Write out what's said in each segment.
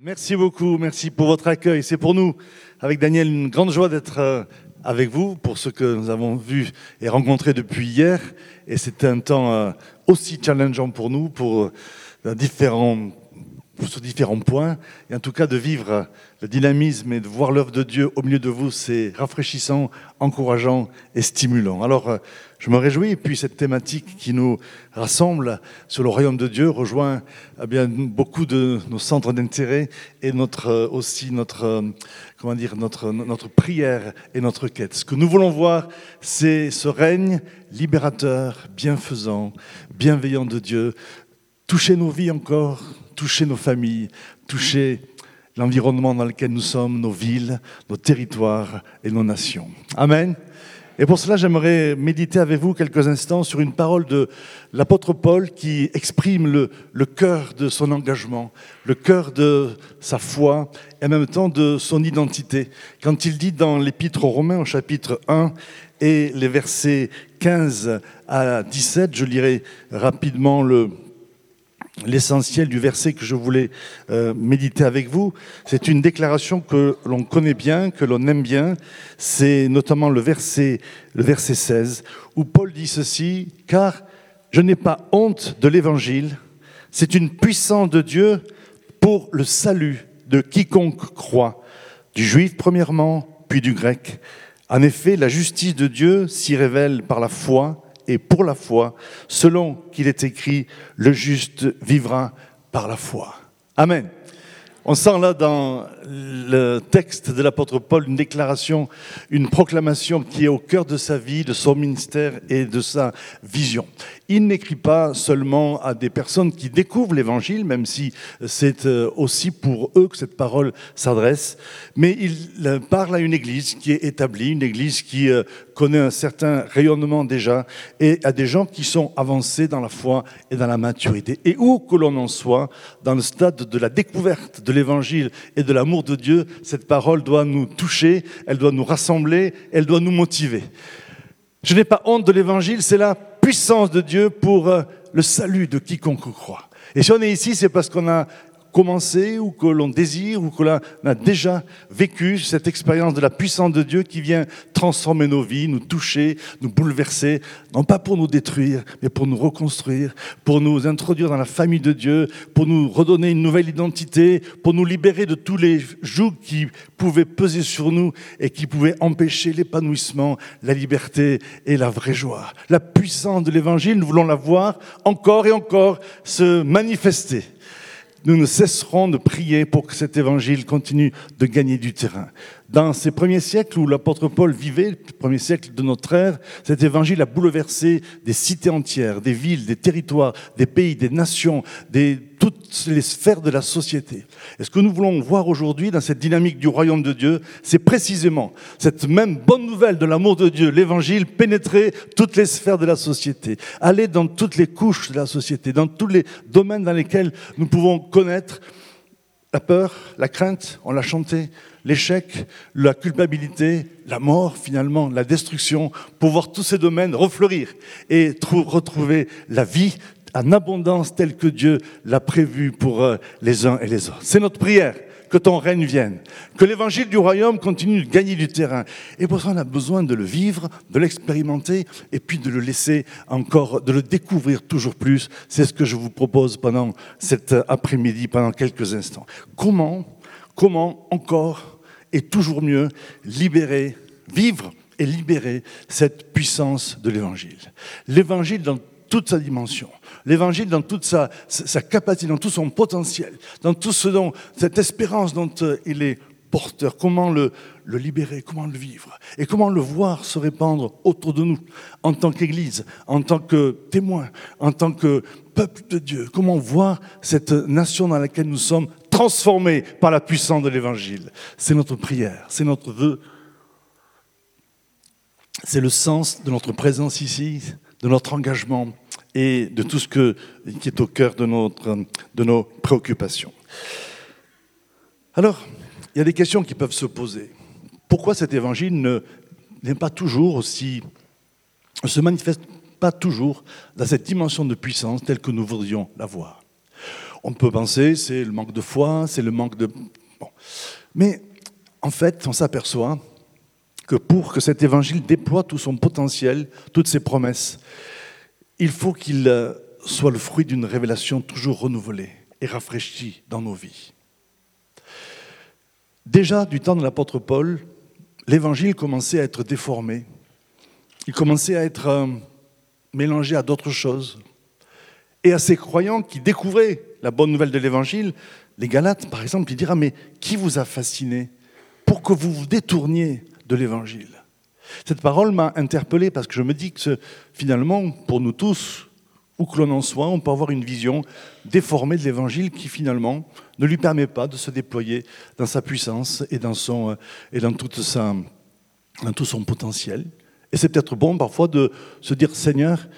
Merci beaucoup, merci pour votre accueil. C'est pour nous, avec Daniel, une grande joie d'être euh, avec vous pour ce que nous avons vu et rencontré depuis hier. Et c'était un temps euh, aussi challengeant pour nous, pour euh, différents sur différents points. Et en tout cas, de vivre le dynamisme et de voir l'œuvre de Dieu au milieu de vous, c'est rafraîchissant, encourageant et stimulant. Alors, euh, je me réjouis. Et puis, cette thématique qui nous rassemble sur le royaume de Dieu rejoint eh bien, beaucoup de nos centres d'intérêt et notre, euh, aussi notre, euh, comment dire, notre, notre prière et notre quête. Ce que nous voulons voir, c'est ce règne libérateur, bienfaisant, bienveillant de Dieu, toucher nos vies encore, toucher nos familles, toucher l'environnement dans lequel nous sommes, nos villes, nos territoires et nos nations. Amen. Et pour cela, j'aimerais méditer avec vous quelques instants sur une parole de l'apôtre Paul qui exprime le, cœur de son engagement, le cœur de sa foi et en même temps de son identité. Quand il dit dans l'épître aux Romains au chapitre 1 et les versets 15 à 17, je lirai rapidement le, l'essentiel du verset que je voulais euh, méditer avec vous. C'est une déclaration que l'on connaît bien, que l'on aime bien. C'est notamment le verset, le verset 16, où Paul dit ceci, car je n'ai pas honte de l'évangile, c'est une puissance de Dieu pour le salut de quiconque croit, du juif premièrement, puis du grec. En effet, la justice de Dieu s'y révèle par la foi, et pour la foi, selon qu'il est écrit, le juste vivra par la foi. Amen. On sent là dans le texte de l'apôtre Paul une déclaration, une proclamation qui est au cœur de sa vie, de son ministère et de sa vision. Il n'écrit pas seulement à des personnes qui découvrent l'évangile, même si c'est euh, aussi pour eux que cette parole s'adresse, mais il euh, parle à une église qui est établie, une église qui euh, connaît un certain rayonnement déjà, et à des gens qui sont avancés dans la foi et dans la maturité. Et où que l'on en soit, dans le stade de la découverte de l'évangile et de l'amour de Dieu, cette parole doit nous toucher, elle doit nous rassembler, elle doit nous motiver. Je n'ai pas honte de l'évangile, c'est la puissance de Dieu pour euh, le salut de quiconque croit. Et si on est ici, c'est parce qu'on a commencé ou que l'on désire ou que l'on a déjà vécu cette expérience de la puissance de Dieu qui vient transformer nos vies, nous toucher, nous bouleverser, non pas pour nous détruire, mais pour nous reconstruire, pour nous introduire dans la famille de Dieu, pour nous redonner une nouvelle identité, pour nous libérer de tous les jougs qui pouvaient peser sur nous et qui pouvaient empêcher l'épanouissement, la liberté et la vraie joie. La puissance de l'évangile, nous voulons la voir encore et encore se manifester nous ne cesserons de prier pour que cet évangile continue de gagner du terrain. Dans ces premiers siècles où l'apôtre Paul vivait, le premier siècle de notre ère, cet évangile a bouleversé des cités entières, des villes, des territoires, des pays, des nations, des, toutes les sphères de la société. Et ce que nous voulons voir aujourd'hui dans cette dynamique du royaume de Dieu, c'est précisément cette même bonne nouvelle de l'amour de Dieu, l'évangile, pénétrer toutes les sphères de la société, aller dans toutes les couches de la société, dans tous les domaines dans lesquels nous pouvons connaître la peur, la crainte, on l'a chanté, l'échec, la culpabilité, la mort finalement, la destruction, pour voir tous ces domaines refleurir et retrouver la vie en abondance telle que Dieu l'a prévue pour euh, les uns et les autres. C'est notre prière que ton règne vienne, que l'évangile du royaume continue de gagner du terrain. Et pour ça, on a besoin de le vivre, de l'expérimenter, et puis de le laisser encore, de le découvrir toujours plus. C'est ce que je vous propose pendant cet après-midi, pendant quelques instants. Comment comment encore et toujours mieux libérer, vivre et libérer cette puissance de l'évangile. L'évangile dans toute sa dimension, l'évangile dans toute sa, capacité, dans tout son potentiel, dans tout ce dont, cette espérance dont euh, il est porteur, comment le, le libérer, comment le vivre, et comment le voir se répandre autour de nous, en tant qu'Église, en tant que témoin, en tant que peuple de Dieu, comment voir cette nation dans laquelle nous sommes transformés par la puissance de l'Évangile. C'est notre prière, c'est notre vœu, c'est le sens de notre présence ici, de notre engagement et de tout ce qui est au cœur de, nos préoccupations. Alors, il y a des questions qui peuvent se poser. Pourquoi cet évangile ne n'est pas toujours aussi, se manifeste pas toujours dans cette dimension de puissance telle que nous voudrions la voir? On peut penser c'est le manque de foi, c'est le manque de... Mais en fait, on s'aperçoit que pour que cet évangile déploie tout son potentiel, toutes ses promesses, il faut qu'il euh, soit le fruit d'une révélation toujours renouvelée et rafraîchie dans nos vies. Déjà du temps de l'apôtre Paul, l'évangile commençait à être déformé. Il commençait à être euh, mélangé à d'autres choses. Et à ces croyants qui découvraient la bonne nouvelle de l'évangile, les Galates, par exemple, ils diraient Mais qui vous a fasciné pour que vous vous détourniez de l'évangile? Cette parole m'a interpellé parce que je me dis que finalement, pour nous tous, où que l'on en soit, on peut avoir une vision déformée de l'évangile qui finalement ne lui permet pas de se déployer dans sa puissance et dans, son, euh, et dans, toute sa, dans tout son potentiel. Et c'est peut-être bon parfois de se dire Seigneur,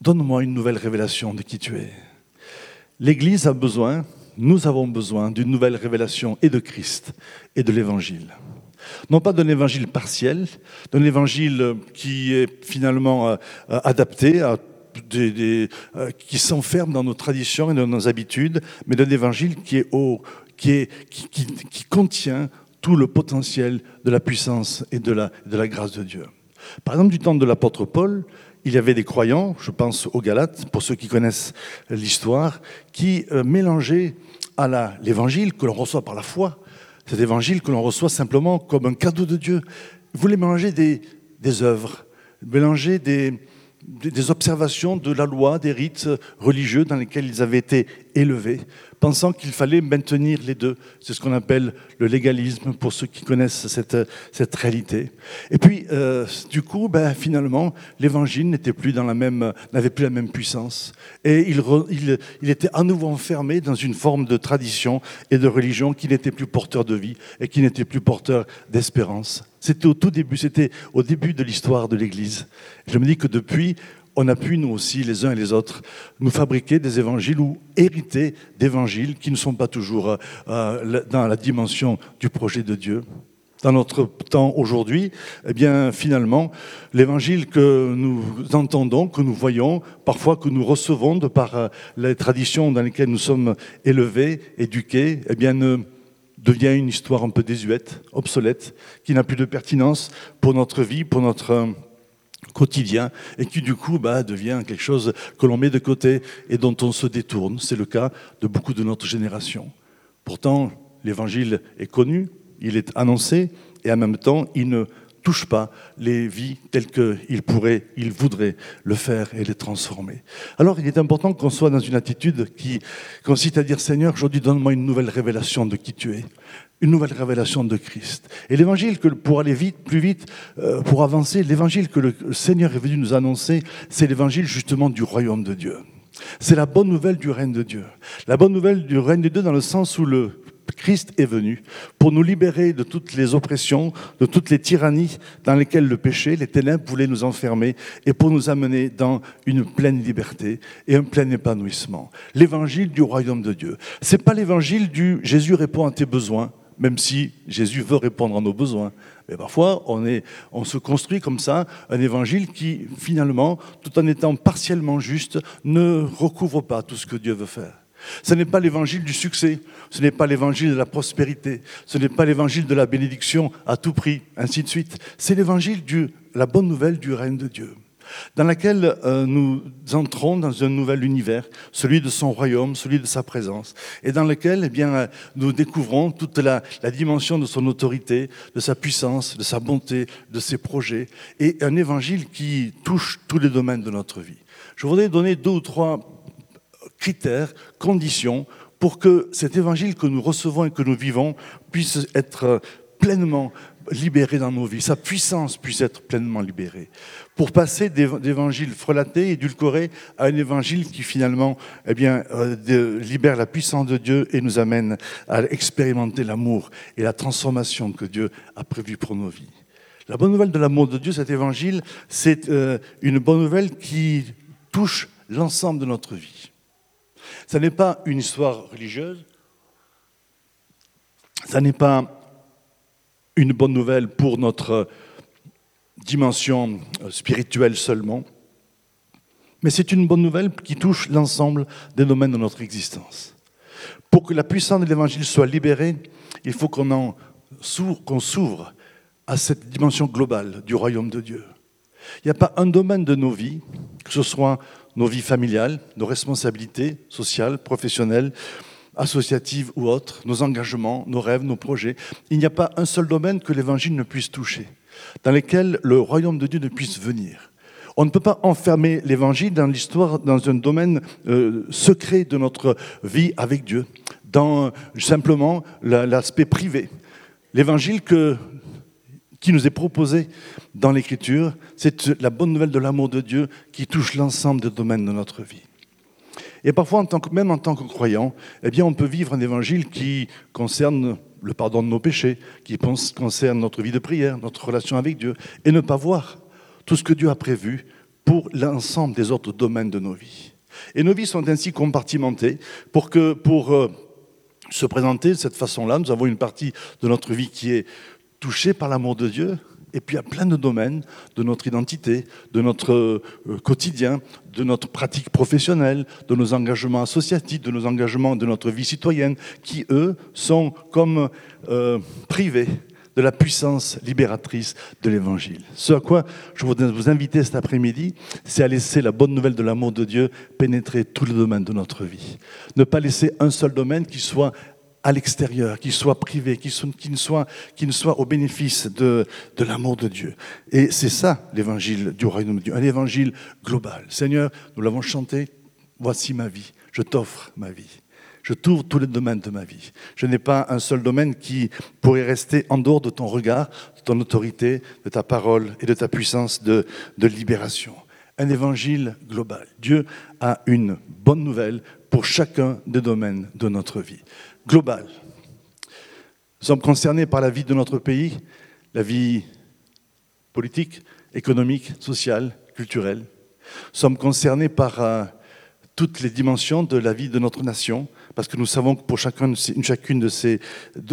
donne-moi une nouvelle révélation de qui tu es. L'Église a besoin, nous avons besoin d'une nouvelle révélation et de Christ et de l'Évangile. Non pas d'un évangile partiel, d'un évangile qui est finalement euh, adapté à des, euh, qui s'enferment dans nos traditions et dans nos habitudes, mais d'un évangile qui, est haut, qui, est, qui, contient tout le potentiel de la puissance et de la, de la grâce de Dieu. Par exemple, du temps de l'apôtre Paul, il y avait des croyants, je pense aux Galates, pour ceux qui connaissent l'histoire, qui euh, mélangeaient à l'évangile que l'on reçoit par la foi, cet évangile que l'on reçoit simplement comme un cadeau de Dieu. Ils voulaient mélanger des œuvres, mélanger des, des observations de la loi, des rites religieux dans lesquels ils avaient été élevés, pensant qu'il fallait maintenir les deux. C'est ce qu'on appelle le légalisme pour ceux qui connaissent cette, cette réalité. Et puis, euh, du coup, ben, finalement, l'évangile n'était plus dans la même, n'avait plus la même puissance. Et il, il, il, était à nouveau enfermé dans une forme de tradition et de religion qui n'était plus porteur de vie et qui n'était plus porteur d'espérance. C'était au tout début, c'était au début de l'histoire de l'Église. Je me dis que depuis, on a pu, nous aussi, les uns et les autres, nous fabriquer des évangiles ou hériter d'évangiles qui ne sont pas toujours euh, dans la dimension du projet de Dieu. Dans notre temps aujourd'hui, eh bien, finalement, l'évangile que nous entendons, que nous voyons, parfois que nous recevons de par euh, les traditions dans lesquelles nous sommes élevés, éduqués, eh bien, devient une histoire un peu désuète, obsolète, qui n'a plus de pertinence pour notre vie, pour notre euh, quotidien et qui du coup bah, devient quelque chose que l'on met de côté et dont on se détourne. C'est le cas de beaucoup de notre génération. Pourtant, l'évangile est connu, il est annoncé et en même temps, il ne touche pas les vies telles qu'il pourrait, il voudrait le faire et les transformer. Alors il est important qu'on soit dans une attitude qui consiste à dire Seigneur, aujourd'hui donne-moi une nouvelle révélation de qui tu es une nouvelle révélation de Christ. Et l'évangile, que pour aller vite, plus vite, euh, pour avancer, l'évangile que le Seigneur est venu nous annoncer, c'est l'évangile justement du royaume de Dieu. C'est la bonne nouvelle du règne de Dieu. La bonne nouvelle du règne de Dieu dans le sens où le Christ est venu pour nous libérer de toutes les oppressions, de toutes les tyrannies dans lesquelles le péché, les ténèbres voulaient nous enfermer et pour nous amener dans une pleine liberté et un plein épanouissement. L'évangile du royaume de Dieu. C'est pas l'évangile du Jésus répond à tes besoins même si Jésus veut répondre à nos besoins. Mais parfois, on, se construit comme ça un évangile qui, finalement, tout en étant partiellement juste, ne recouvre pas tout ce que Dieu veut faire. Ce n'est pas l'évangile du succès, ce n'est pas l'évangile de la prospérité, ce n'est pas l'évangile de la bénédiction à tout prix, ainsi de suite. C'est l'évangile de la bonne nouvelle du règne de Dieu dans laquelle euh, nous entrons dans un nouvel univers, celui de son royaume, celui de sa présence, et dans lequel eh bien, euh, nous découvrons toute la, la, dimension de son autorité, de sa puissance, de sa bonté, de ses projets, et un évangile qui touche tous les domaines de notre vie. Je voudrais donner deux ou trois critères, conditions, pour que cet évangile que nous recevons et que nous vivons puisse être pleinement libéré dans nos vies, sa puissance puisse être pleinement libérée, pour passer d'évangile frelaté, édulcoré, à un évangile qui finalement eh bien, euh, libère la puissance de Dieu et nous amène à expérimenter l'amour et la transformation que Dieu a prévue pour nos vies. La bonne nouvelle de l'amour de Dieu, cet évangile, c'est euh, une bonne nouvelle qui touche l'ensemble de notre vie. Ce n'est pas une histoire religieuse, ça n'est pas une bonne nouvelle pour notre dimension euh, spirituelle seulement, mais c'est une bonne nouvelle qui touche l'ensemble des domaines de notre existence. Pour que la puissance de l'évangile soit libérée, il faut qu'on s'ouvre à cette dimension globale du royaume de Dieu. Il n'y a pas un domaine de nos vies, que ce soit nos vies familiales, nos responsabilités sociales, professionnelles, associatives ou autres, nos engagements, nos rêves, nos projets. Il n'y a pas un seul domaine que l'Évangile ne puisse toucher, dans lequel le royaume de Dieu ne puisse venir. On ne peut pas enfermer l'Évangile dans l'histoire, dans un domaine euh, secret de notre vie avec Dieu, dans simplement l'aspect privé. L'Évangile que qui nous est proposé dans l'Écriture, c'est la bonne nouvelle de l'amour de Dieu qui touche l'ensemble des domaines de notre vie. Et parfois, en tant que, même en tant que croyant, eh bien, on peut vivre un évangile qui concerne le pardon de nos péchés, qui concerne notre vie de prière, notre relation avec Dieu, et ne pas voir tout ce que Dieu a prévu pour l'ensemble des autres domaines de nos vies. Et nos vies sont ainsi compartimentées pour que, pour euh, se présenter de cette façon-là, nous avons une partie de notre vie qui est touché par l'amour de Dieu, et puis il y a plein de domaines de notre identité, de notre euh, quotidien, de notre pratique professionnelle, de nos engagements associatifs, de nos engagements de notre vie citoyenne, qui, eux, sont comme euh, privés de la puissance libératrice de l'Évangile. Ce à quoi je voudrais vous inviter cet après-midi, c'est à laisser la bonne nouvelle de l'amour de Dieu pénétrer tous les domaines de notre vie. Ne pas laisser un seul domaine qui soit à l'extérieur, qu'il soit privé, qu'il ne soit, soit, au bénéfice de, de l'amour de Dieu. Et c'est ça l'évangile du royaume de Dieu, un évangile global. Seigneur, nous l'avons chanté, voici ma vie, je t'offre ma vie. Je t'ouvre tous les domaines de ma vie. Je n'ai pas un seul domaine qui pourrait rester en dehors de ton regard, de ton autorité, de ta parole et de ta puissance de, de libération. Un évangile global. Dieu a une bonne nouvelle pour chacun des domaines de notre vie global. Nous sommes concernés par la vie de notre pays, la vie politique, économique, sociale, culturelle. Nous sommes concernés par euh, toutes les dimensions de la vie de notre nation, parce que nous savons que pour chacune de ces,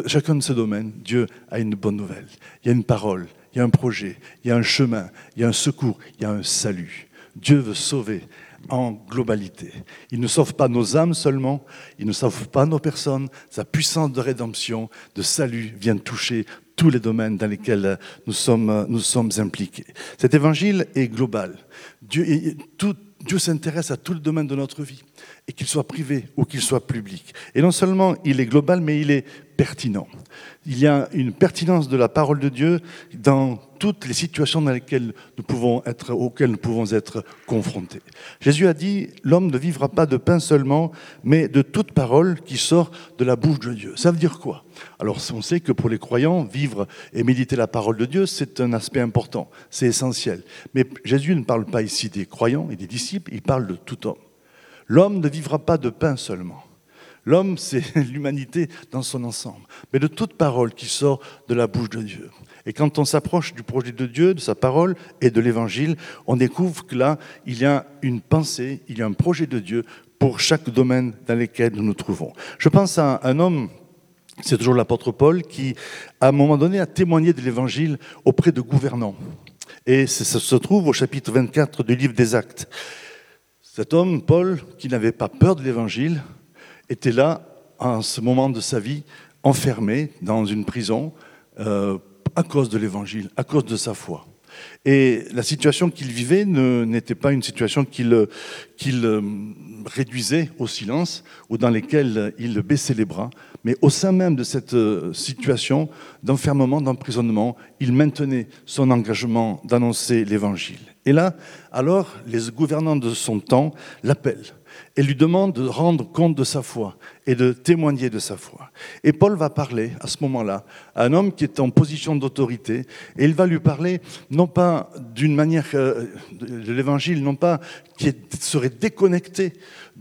chacun de ces domaines, Dieu a une bonne nouvelle. Il y a une parole, il y a un projet, il y a un chemin, il y a un secours, il y a un salut. Dieu veut sauver en globalité. Il ne sauve pas nos âmes seulement, il ne sauve pas nos personnes. Sa puissance de rédemption, de salut vient toucher tous les domaines dans lesquels nous sommes, impliqués. Cet évangile est global. Dieu, Dieu s'intéresse à tout le domaine de notre vie, et qu'il soit privé ou qu'il soit public. Et non seulement il est global, mais il est pertinent. Il y a une pertinence de la parole de Dieu dans toutes les situations dans lesquelles nous pouvons être, auxquelles nous pouvons être confrontés. Jésus a dit, l'homme ne vivra pas de pain seulement, mais de toute parole qui sort de la bouche de Dieu. Ça veut dire quoi? Alors on sait que pour les croyants, vivre et méditer la parole de Dieu, c'est un aspect important, c'est essentiel. Mais Jésus ne parle pas ici des croyants et des disciples, il parle de tout homme. L'homme ne vivra pas de pain seulement. L'homme, c'est l'humanité dans son ensemble, mais de toute parole qui sort de la bouche de Dieu. Et quand on s'approche du projet de Dieu, de sa parole et de l'évangile, on découvre que là, il y a une pensée, il y a un projet de Dieu pour chaque domaine dans lequel nous nous trouvons. Je pense à un homme, c'est toujours l'apôtre Paul, qui, à un moment donné, a témoigné de l'évangile auprès de gouvernants. Et ça se trouve au chapitre 24 du livre des Actes. Cet homme, Paul, qui n'avait pas peur de l'évangile, était là, en ce moment de sa vie, enfermé dans une prison euh, à cause de l'évangile, à cause de sa foi. Et la situation qu'il vivait n'était pas une situation qu'il euh, réduisait au silence ou dans laquelle il baissait les bras, mais au sein même de cette euh, situation d'enfermement, d'emprisonnement, il maintenait son engagement d'annoncer l'évangile. Et là, alors, les gouvernants de son temps l'appellent et lui demande de rendre compte de sa foi et de témoigner de sa foi. Et Paul va parler à ce moment-là à un homme qui est en position d'autorité et il va lui parler non pas d'une manière euh, de l'évangile, non pas qui serait déconnecté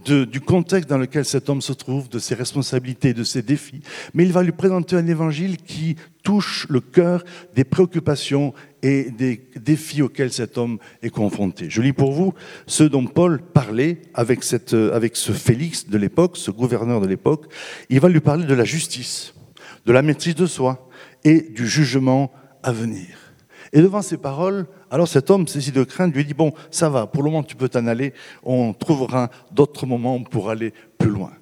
du contexte dans lequel cet homme se trouve, de ses responsabilités, de ses défis, mais il va lui présenter un évangile qui touche le cœur des préoccupations et des défis auxquels cet homme est confronté. Je lis pour vous ce dont Paul parlait avec, cette, avec ce Félix de l'époque, ce gouverneur de l'époque. Il va lui parler de la justice, de la maîtrise de soi et du jugement à venir. Et devant ces paroles, alors cet homme, saisi de crainte, lui dit, bon, ça va, pour le moment tu peux t'en aller, on trouvera d'autres moments pour aller plus loin.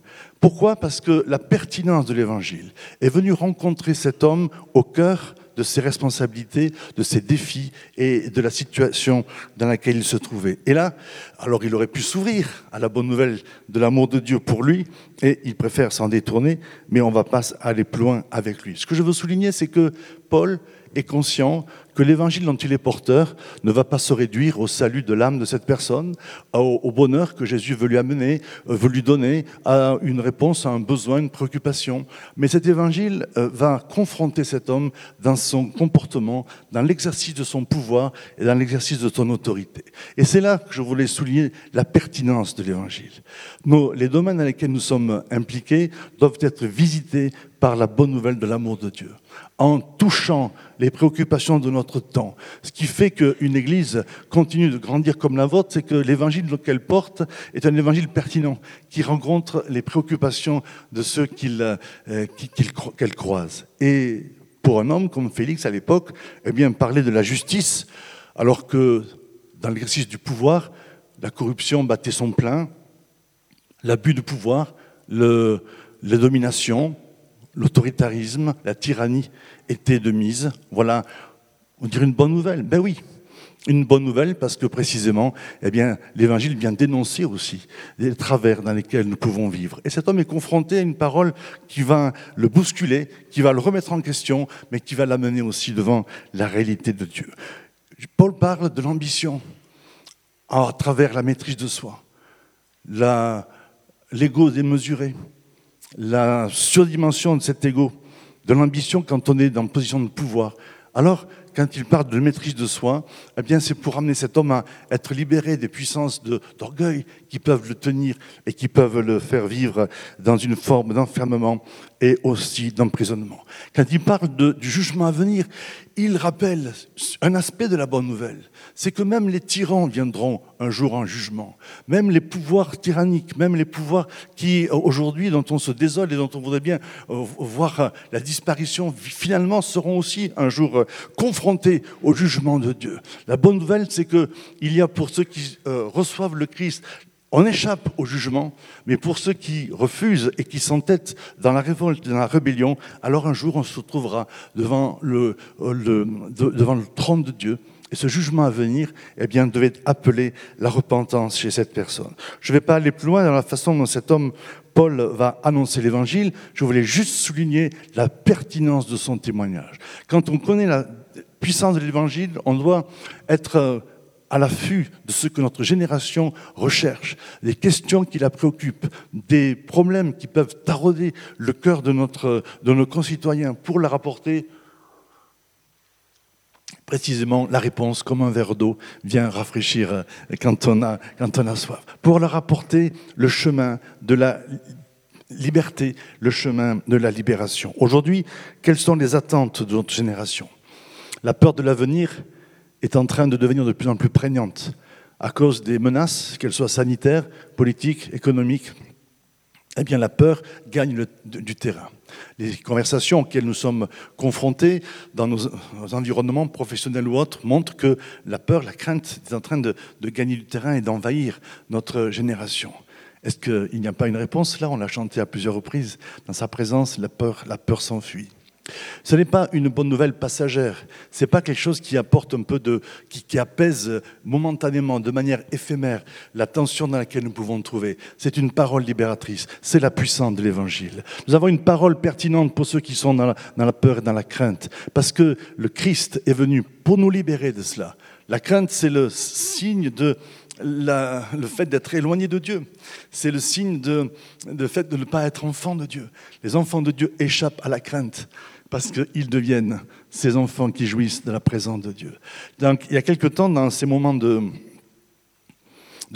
Pourquoi? Parce que la pertinence de l'évangile est venue rencontrer cet homme au cœur de ses responsabilités, de ses défis et de la situation dans laquelle il se trouvait. Et là, alors il aurait pu s'ouvrir à la bonne nouvelle de l'amour de Dieu pour lui, et il préfère s'en détourner, mais on ne va pas aller plus loin avec lui. Ce que je veux souligner, c'est que Paul est conscient que l'évangile dont il est porteur ne va pas se réduire au salut de l'âme de cette personne, au, bonheur que Jésus veut lui amener, euh, veut lui donner, à une réponse à un besoin, une préoccupation. Mais cet évangile euh, va confronter cet homme dans son comportement, dans l'exercice de son pouvoir et dans l'exercice de son autorité. Et c'est là que je voulais souligner la pertinence de l'évangile. Les domaines dans lesquels nous sommes impliqués doivent être visités par la bonne nouvelle de l'amour de Dieu en touchant les préoccupations de notre temps. Ce qui fait qu'une Église continue de grandir comme la vôtre, c'est que l'évangile qu'elle porte est un évangile pertinent, qui rencontre les préoccupations de ceux euh, qu'elle croise. Et pour un homme comme Félix à l'époque, eh bien, parler de la justice, alors que dans l'exercice du pouvoir, la corruption battait son plein, l'abus de pouvoir, le, les dominations, l'autoritarisme, la tyrannie étaient de mise. Voilà, on dirait une bonne nouvelle. Ben oui, une bonne nouvelle parce que précisément, eh bien, l'Évangile vient dénoncer aussi les travers dans lesquels nous pouvons vivre. Et cet homme est confronté à une parole qui va le bousculer, qui va le remettre en question, mais qui va l'amener aussi devant la réalité de Dieu. Paul parle de l'ambition à travers la maîtrise de soi, l'ego démesuré, la surdimension de cet ego, de l'ambition quand on est dans une position de pouvoir. Alors, quand il parle de maîtrise de soi, eh bien, c'est pour amener cet homme à être libéré des puissances d'orgueil qui peuvent le tenir et qui peuvent le faire vivre dans une forme d'enfermement et aussi d'emprisonnement. Quand il parle du jugement à venir, il rappelle un aspect de la bonne nouvelle, c'est que même les tyrans viendront un jour en jugement, même les pouvoirs tyranniques, même les pouvoirs qui aujourd'hui dont on se désole et dont on voudrait bien euh, voir la disparition, finalement seront aussi un jour confrontés au jugement de Dieu. La bonne nouvelle, c'est qu'il y a pour ceux qui euh, reçoivent le Christ on échappe au jugement, mais pour ceux qui refusent et qui s'entêtent dans la révolte, dans la rébellion, alors un jour on se trouvera devant le, devant le trône de Dieu. Et ce jugement à venir, eh bien, devait appeler la repentance chez cette personne. Je ne vais pas aller plus loin dans la façon dont cet homme, Paul, va annoncer l'évangile. Je voulais juste souligner la pertinence de son témoignage. Quand on connaît la puissance de l'évangile, on doit être à l'affût de ce que notre génération recherche, des questions qui la préoccupent, des problèmes qui peuvent tarauder le cœur de, notre, de nos concitoyens pour la rapporter précisément la réponse, comme un verre d'eau, vient rafraîchir quand on, a, quand on a soif. Pour leur apporter le chemin de la liberté, le chemin de la libération. Aujourd'hui, quelles sont les attentes de notre génération? La peur de l'avenir est en train de devenir de plus en plus prégnante à cause des menaces, qu'elles soient sanitaires, politiques, économiques. Eh bien, la peur gagne du terrain. Les conversations auxquelles nous sommes confrontés dans nos, environnements professionnels ou autres montrent que la peur, la crainte est en train de, gagner du terrain et d'envahir notre génération. Est-ce qu'il n'y a pas une réponse? Là, on l'a chanté à plusieurs reprises. Dans sa présence, la peur s'enfuit. Ce n'est pas une bonne nouvelle passagère. Ce n'est pas quelque chose qui apporte un peu de, qui, apaise momentanément, de manière éphémère, la tension dans laquelle nous pouvons nous trouver. C'est une parole libératrice. C'est la puissance de l'évangile. Nous avons une parole pertinente pour ceux qui sont dans la, peur et dans la crainte. Parce que le Christ est venu pour nous libérer de cela. La crainte, c'est le signe de, le fait d'être éloigné de Dieu. C'est le signe de, de fait de ne pas être enfant de Dieu. Les enfants de Dieu échappent à la crainte parce qu'ils deviennent ces enfants qui jouissent de la présence de Dieu. Donc, il y a quelque temps, dans ces moments de,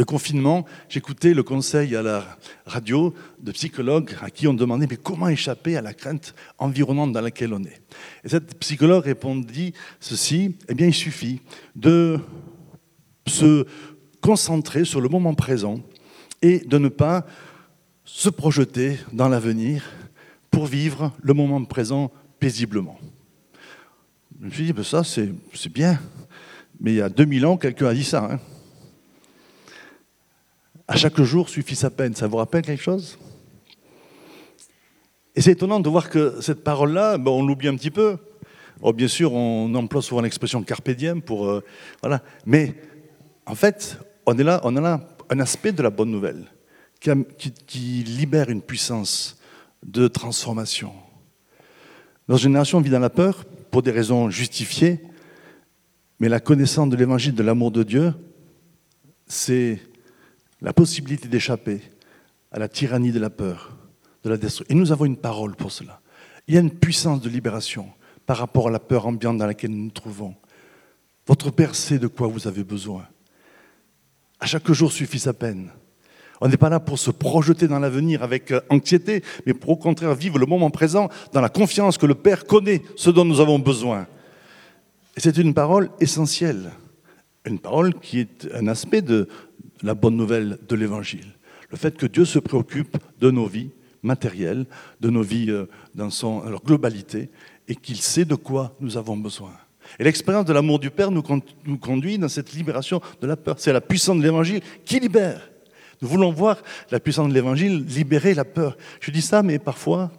confinement, j'écoutais le conseil à la radio de psychologues à qui on demandait mais comment échapper à la crainte environnante dans laquelle on est? Et cette psychologue répondit ceci eh bien, il suffit de se concentrer sur le moment présent et de ne pas se projeter dans l'avenir pour vivre le moment présent paisiblement. Je me suis dit, ben ça c'est bien, mais il y a 2000 ans, quelqu'un a dit ça. Hein. À chaque jour suffit sa peine, ça vous rappelle quelque chose? Et c'est étonnant de voir que cette parole-là, ben, on l'oublie un petit peu. Oh, bien sûr, on emploie souvent l'expression carpe diem pour. Euh, voilà. Mais en fait, on, est là, on a là un aspect de la bonne nouvelle qui, qui libère une puissance de transformation. Notre génération vit dans la peur pour des raisons justifiées, mais la connaissance de l'évangile de l'amour de Dieu, c'est la possibilité d'échapper à la tyrannie de la peur, de la destruction. Et nous avons une parole pour cela. Il y a une puissance de libération par rapport à la peur ambiante dans laquelle nous nous trouvons. Votre Père sait de quoi vous avez besoin. À chaque jour suffit sa peine. On n'est pas là pour se projeter dans l'avenir avec euh, anxiété, mais pour au contraire vivre le moment présent dans la confiance que le Père connaît ce dont nous avons besoin. C'est une parole essentielle, une parole qui est un aspect de la bonne nouvelle de l'Évangile. Le fait que Dieu se préoccupe de nos vies matérielles, de nos vies euh, dans leur globalité, et qu'il sait de quoi nous avons besoin. Et l'expérience de l'amour du Père nous conduit dans cette libération de la peur. C'est la puissance de l'Évangile qui libère. Nous voulons voir la puissance de l'Évangile libérer la peur. Je dis ça, mais parfois,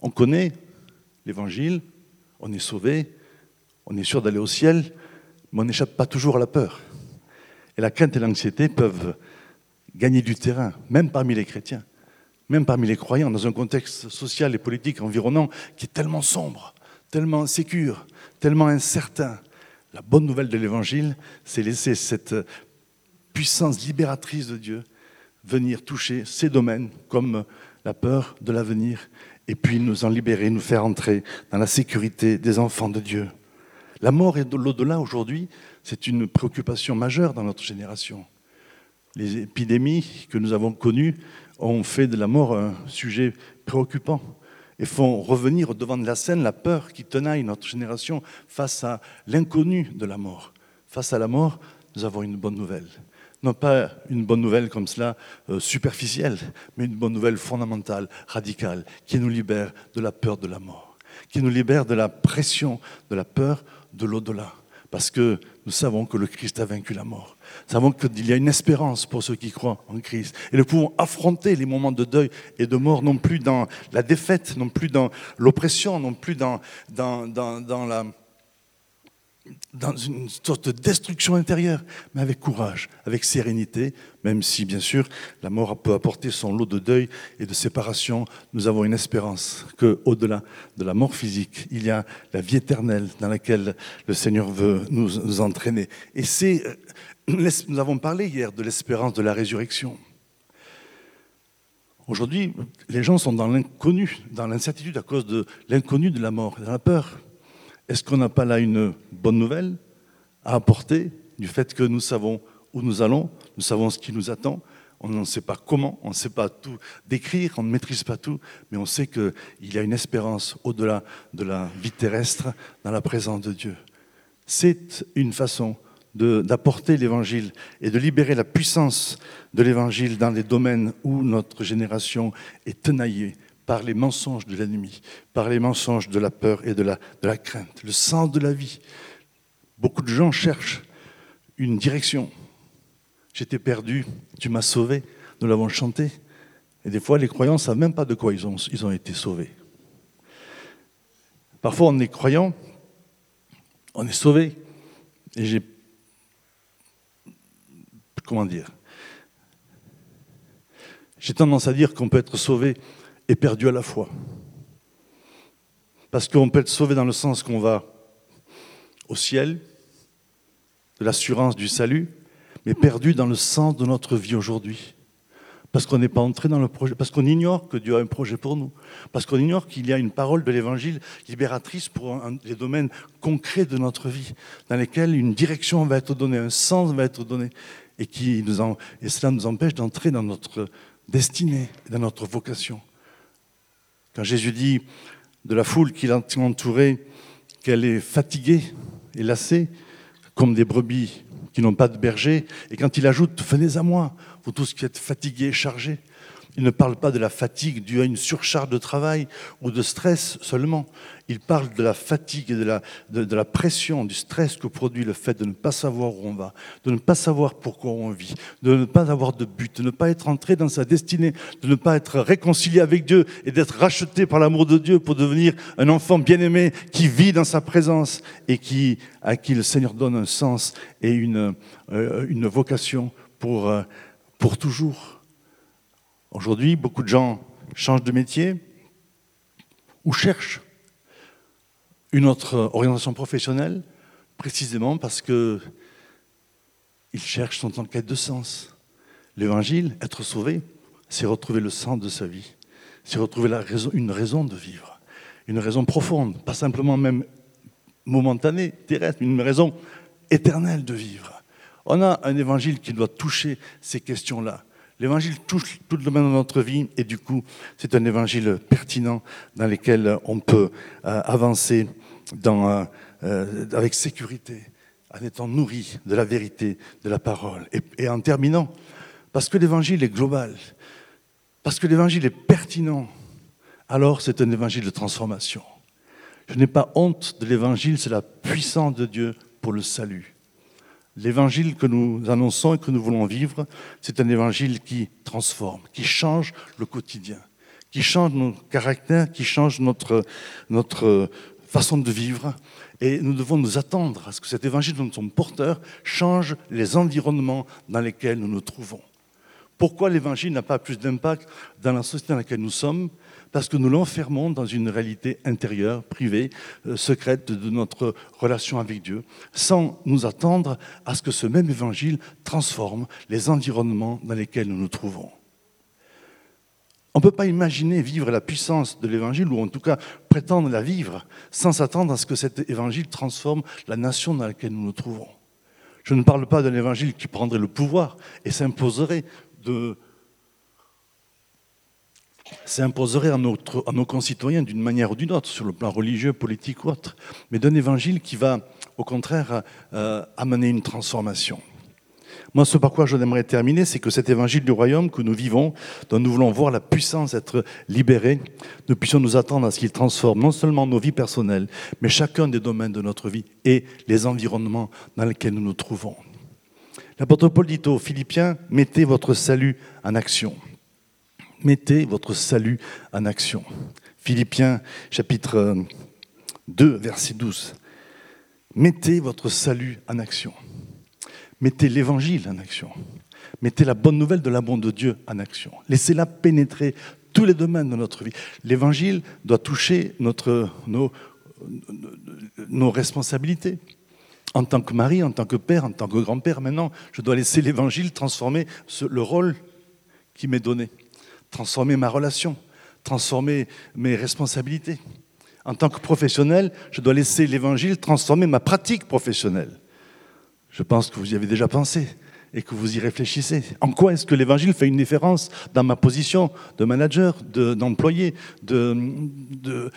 on connaît l'Évangile, on est sauvé, on est sûr d'aller au ciel, mais on n'échappe pas toujours à la peur. Et la crainte et l'anxiété peuvent gagner du terrain, même parmi les chrétiens, même parmi les croyants, dans un contexte social et politique environnant qui est tellement sombre, tellement insécure, tellement incertain. La bonne nouvelle de l'Évangile, c'est laisser cette puissance libératrice de Dieu venir toucher ces domaines comme la peur de l'avenir et puis nous en libérer, nous faire entrer dans la sécurité des enfants de Dieu. La mort et l'au-delà aujourd'hui, c'est une préoccupation majeure dans notre génération. Les épidémies que nous avons connues ont fait de la mort un sujet préoccupant et font revenir au devant de la scène la peur qui tenaille notre génération face à l'inconnu de la mort. Face à la mort, nous avons une bonne nouvelle. Non pas une bonne nouvelle comme cela, euh, superficielle, mais une bonne nouvelle fondamentale, radicale, qui nous libère de la peur de la mort, qui nous libère de la pression, de la peur de l'au-delà. Parce que nous savons que le Christ a vaincu la mort. Nous savons qu'il y a une espérance pour ceux qui croient en Christ. Et nous pouvons affronter les moments de deuil et de mort, non plus dans la défaite, non plus dans l'oppression, non plus dans, dans, dans, dans la dans une sorte de destruction intérieure, mais avec courage, avec sérénité, même si, bien sûr, la mort peut apporter son lot de deuil et de séparation, nous avons une espérance qu'au-delà de la mort physique, il y a la vie éternelle dans laquelle le Seigneur veut nous, entraîner. Et c'est, euh, nous avons parlé hier de l'espérance de la résurrection. Aujourd'hui, les gens sont dans l'inconnu, dans l'incertitude à cause de l'inconnu de la mort, dans la peur. Est-ce qu'on n'a pas là une bonne nouvelle à apporter du fait que nous savons où nous allons, nous savons ce qui nous attend, on ne sait pas comment, on ne sait pas tout décrire, on ne maîtrise pas tout, mais on sait qu'il y a une espérance au-delà de la vie terrestre dans la présence de Dieu. C'est une façon d'apporter l'évangile et de libérer la puissance de l'évangile dans les domaines où notre génération est tenaillée par les mensonges de l'ennemi, par les mensonges de la peur et de la, de la crainte. Le sens de la vie. Beaucoup de gens cherchent une direction. J'étais perdu, tu m'as sauvé, nous l'avons chanté. Et des fois, les croyants ne savent même pas de quoi ils ont, ils ont été sauvés. Parfois, on est croyant, on est sauvé. Et j'ai. Comment dire? J'ai tendance à dire qu'on peut être sauvé et perdu à la fois. Parce qu'on peut être sauvé dans le sens qu'on va au ciel, de l'assurance du salut, mais perdu dans le sens de notre vie aujourd'hui. Parce qu'on n'est pas entré dans le projet, parce qu'on ignore que Dieu a un projet pour nous, parce qu'on ignore qu'il y a une parole de l'Évangile libératrice pour les domaines concrets de notre vie, dans lesquels une direction va être donnée, un sens va être donné, et, qui nous et cela nous empêche d'entrer dans notre destinée, dans notre vocation. Quand Jésus dit de la foule qui l'entourait qu'elle est fatiguée et lassée, comme des brebis qui n'ont pas de berger, et quand il ajoute Venez à moi, vous tous qui êtes fatigués et chargés, Il ne parle pas de la fatigue due à une surcharge de travail ou de stress seulement. Il parle de la fatigue et de la, de, la, pression, du stress que produit le fait de ne pas savoir où on va, de ne pas savoir pourquoi on vit, de ne pas avoir de but, de ne pas être entré dans sa destinée, de ne pas être réconcilié avec Dieu et d'être racheté par l'amour de Dieu pour devenir un enfant bien-aimé qui vit dans sa présence et qui, à qui le Seigneur donne un sens et une, euh, une vocation pour, euh, pour toujours. Aujourd'hui, beaucoup de gens changent de métier ou cherchent une autre orientation professionnelle, précisément parce que ils cherchent son en quête de sens. L'évangile, être sauvé, c'est retrouver le sens de sa vie, c'est retrouver une raison de vivre, une raison profonde, pas simplement même momentanée, terrestre, mais une raison éternelle de vivre. On a un évangile qui doit toucher ces questions-là. L'évangile touche tout le domaine de notre vie et du coup, c'est un évangile pertinent dans lequel on peut euh, avancer dans, euh, avec sécurité, en étant nourri de la vérité, de la parole. Et, en terminant, parce que l'évangile est global, parce que l'évangile est pertinent, alors c'est un évangile de transformation. Je n'ai pas honte de l'évangile, c'est la puissance de Dieu pour le salut. L'évangile que nous annonçons et que nous voulons vivre, c'est un évangile qui transforme, qui change le quotidien, qui change nos caractères, qui change notre, notre façon de vivre. Et nous devons nous attendre à ce que cet évangile dont nous sommes porteurs change les environnements dans lesquels nous nous trouvons. Pourquoi l'évangile n'a pas plus d'impact dans la société dans laquelle nous sommes? Parce que nous l'enfermons dans une réalité intérieure, privée, euh, secrète de notre relation avec Dieu, sans nous attendre à ce que ce même évangile transforme les environnements dans lesquels nous nous trouvons. On ne peut pas imaginer vivre la puissance de l'évangile, ou en tout cas prétendre la vivre, sans s'attendre à ce que cet évangile transforme la nation dans laquelle nous nous trouvons. Je ne parle pas d'un évangile qui prendrait le pouvoir et s'imposerait de s'imposerait à, nos concitoyens d'une manière ou d'une autre, sur le plan religieux, politique ou autre, mais d'un évangile qui va, au contraire, euh, amener une transformation. Moi, ce par quoi je aimerais terminer, c'est que cet évangile du royaume que nous vivons, dont nous voulons voir la puissance être libérée, nous puissions nous attendre à ce qu'il transforme non seulement nos vies personnelles, mais chacun des domaines de notre vie et les environnements dans lesquels nous nous trouvons. L'apôtre Paul dit aux Philippiens, mettez votre salut en action. Mettez votre salut en action. Philippiens chapitre 2, verset 12. Mettez votre salut en action. Mettez l'évangile en action. Mettez la bonne nouvelle de l'amour de Dieu en action. Laissez-la pénétrer tous les domaines de notre vie. L'évangile doit toucher nos responsabilités. En tant que mari, en tant que père, en tant que grand-père, maintenant, je dois laisser l'évangile transformer le rôle qui m'est donné, transformer ma relation, transformer mes responsabilités. En tant que professionnel, je dois laisser l'évangile transformer ma pratique professionnelle. Je pense que vous y avez déjà pensé et que vous y réfléchissez. En quoi est-ce que l'évangile fait une différence dans ma position de manager, d'employé de, de,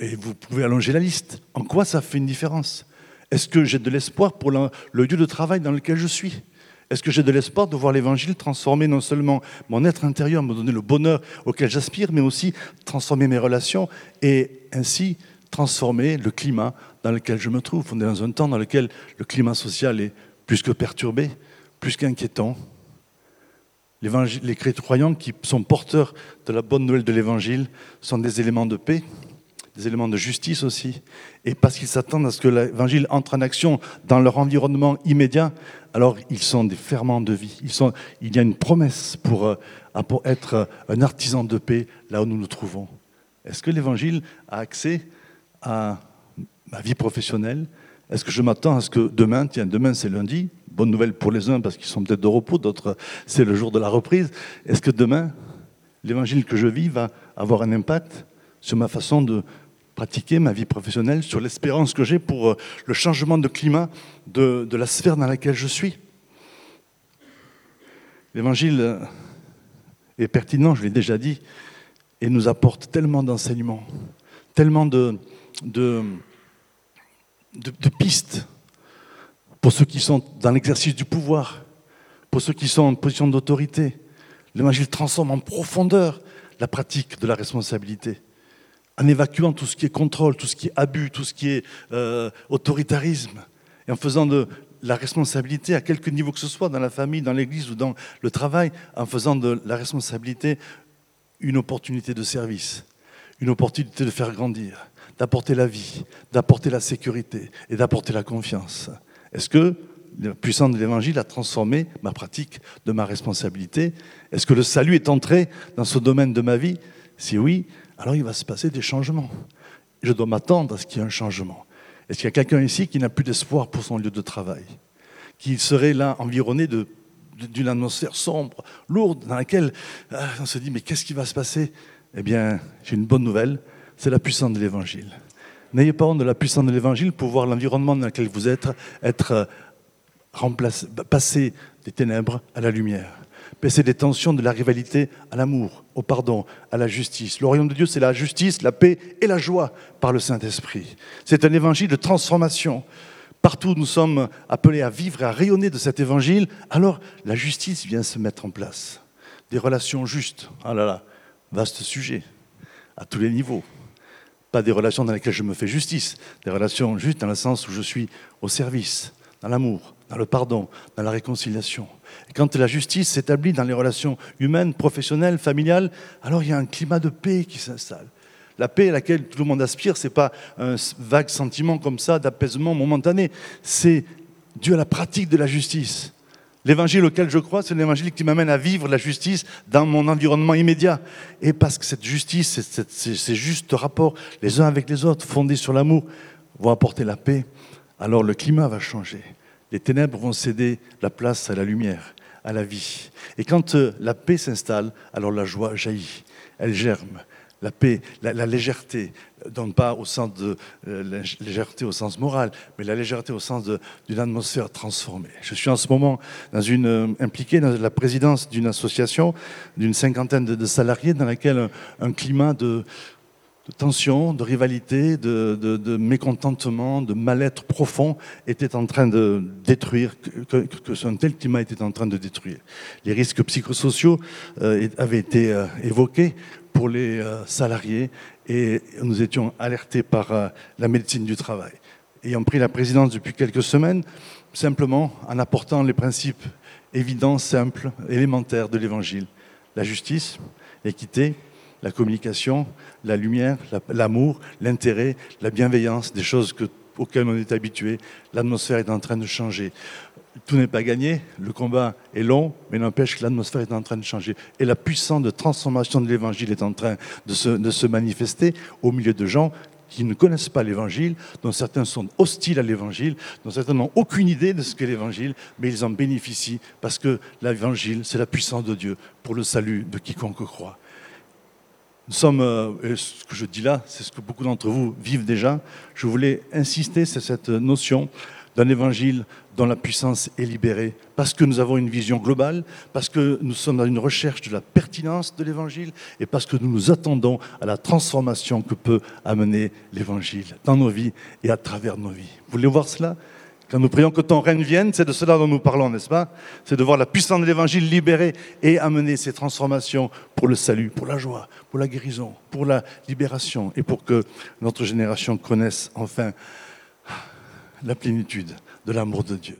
Et vous pouvez allonger la liste. En quoi ça fait une différence? Est-ce que j'ai de l'espoir pour le, lieu de travail dans lequel je suis? Est-ce que j'ai de l'espoir de voir l'évangile transformer non seulement mon être intérieur, me donner le bonheur auquel j'aspire, mais aussi transformer mes relations et ainsi transformer le climat dans lequel je me trouve? On est dans un temps dans lequel le climat social est plus que perturbé, plus qu'inquiétant. Les croyants qui sont porteurs de la bonne nouvelle de l'Évangile sont des éléments de paix, des éléments de justice aussi. Et parce qu'ils s'attendent à ce que l'Évangile entre en action dans leur environnement immédiat, alors ils sont des ferments de vie. Il y a une promesse pour, euh, pour être un artisan de paix là où nous nous trouvons. Est-ce que l'Évangile a accès à ma vie professionnelle? Est-ce que je m'attends à ce que demain, tiens, demain c'est lundi, bonne nouvelle pour les uns parce qu'ils sont peut-être de repos, d'autres c'est le jour de la reprise. Est-ce que demain, l'évangile que je vis va avoir un impact sur ma façon de pratiquer ma vie professionnelle, sur l'espérance que j'ai pour euh, le changement de climat de, de la sphère dans laquelle je suis L'évangile euh, est pertinent, je l'ai déjà dit, et nous apporte tellement d'enseignements, tellement de, de, de, pistes pour ceux qui sont dans l'exercice du pouvoir, pour ceux qui sont en position d'autorité. L'évangile transforme en profondeur la pratique de la responsabilité, en évacuant tout ce qui est contrôle, tout ce qui est abus, tout ce qui est euh, autoritarisme, et en faisant de la responsabilité à quelque niveau que ce soit, dans la famille, dans l'église ou dans le travail, en faisant de la responsabilité une opportunité de service, une opportunité de faire grandir, d'apporter la vie, d'apporter la sécurité et d'apporter la confiance. Est-ce que la puissance de l'Évangile a transformé ma pratique de ma responsabilité? Est-ce que le salut est entré dans ce domaine de ma vie? Si oui, alors il va se passer des changements. Je dois m'attendre à ce qu'il y ait un changement. Est-ce qu'il y a quelqu'un ici qui n'a plus d'espoir pour son lieu de travail? Qui serait là environné d'une atmosphère sombre, lourde, dans laquelle ah, on se dit mais qu'est-ce qui va se passer? Eh bien, j'ai une bonne nouvelle, c'est la puissance de l'Évangile. N'ayez pas honte de la puissance de l'Évangile pour voir l'environnement dans lequel vous êtes être passer des ténèbres à la lumière, passer des tensions de la rivalité à l'amour, au pardon, à la justice. Le royaume de Dieu, c'est la justice, la paix et la joie par le Saint-Esprit. C'est un évangile de transformation. Partout, nous sommes appelés à vivre et à rayonner de cet évangile. Alors, la justice vient se mettre en place. Des relations justes. Ah là là, vaste sujet, à tous les niveaux. Pas des relations dans lesquelles je me fais justice, des relations justes dans le sens où je suis au service, dans l'amour, dans le pardon, dans la réconciliation. Et quand la justice s'établit dans les relations humaines, professionnelles, familiales, alors il y a un climat de paix qui s'installe. La paix à laquelle tout le monde aspire, ce n'est pas un vague sentiment comme ça d'apaisement momentané, c'est dû à la pratique de la justice. L'évangile auquel je crois, c'est l'évangile qui m'amène à vivre la justice dans mon environnement immédiat. Et parce que cette justice, ces justes rapports les uns avec les autres, fondés sur l'amour, vont apporter la paix, alors le climat va changer les ténèbres vont céder la place à la lumière, à la vie. Et quand euh, la paix s'installe, alors la joie jaillit, elle germe. La paix, la, légèreté, donc pas au sens de euh, légèreté au sens moral, mais la légèreté au sens d'une atmosphère transformée. Je suis en ce moment euh, impliqué dans la présidence d'une association d'une cinquantaine de, salariés dans laquelle un climat de, de tension, de rivalité, de, mécontentement, de mal-être profond était en train de détruire, que, que, un tel climat était en train de détruire. Les risques psychosociaux euh, avaient été euh, évoqués pour les euh, salariés et nous étions alertés par la médecine du travail. Ayant pris la présidence depuis quelques semaines, simplement en apportant les principes évidents, simples, élémentaires de l'Évangile. La justice, l'équité, la communication, la lumière, l'amour, l'intérêt, la bienveillance, des choses auxquelles on est habitué. L'atmosphère est en train de changer. Tout n'est pas gagné, le combat est long, mais n'empêche que l'atmosphère est en train de changer. Et la puissance de transformation de l'Évangile est en train de se, de se manifester au milieu de gens qui ne connaissent pas l'Évangile, dont certains sont hostiles à l'Évangile, dont certains n'ont aucune idée de ce qu'est l'Évangile, mais ils en bénéficient parce que l'Évangile, c'est la puissance de Dieu pour le salut de quiconque croit. Nous sommes, euh, ce que je dis là, c'est ce que beaucoup d'entre vous vivent déjà. Je voulais insister sur cette notion d'un évangile dont la puissance est libérée, parce que nous avons une vision globale, parce que nous sommes dans une recherche de la pertinence de l'évangile et parce que nous nous attendons à la transformation que peut amener l'évangile dans nos vies et à travers nos vies. Vous voulez voir cela? Quand nous prions que ton règne vienne, c'est de cela dont nous parlons, n'est-ce pas? C'est de voir la puissance de l'Évangile libérer et amener ces transformations pour le salut, pour la joie, pour la guérison, pour la libération et pour que notre génération connaisse enfin la plénitude de l'amour de Dieu.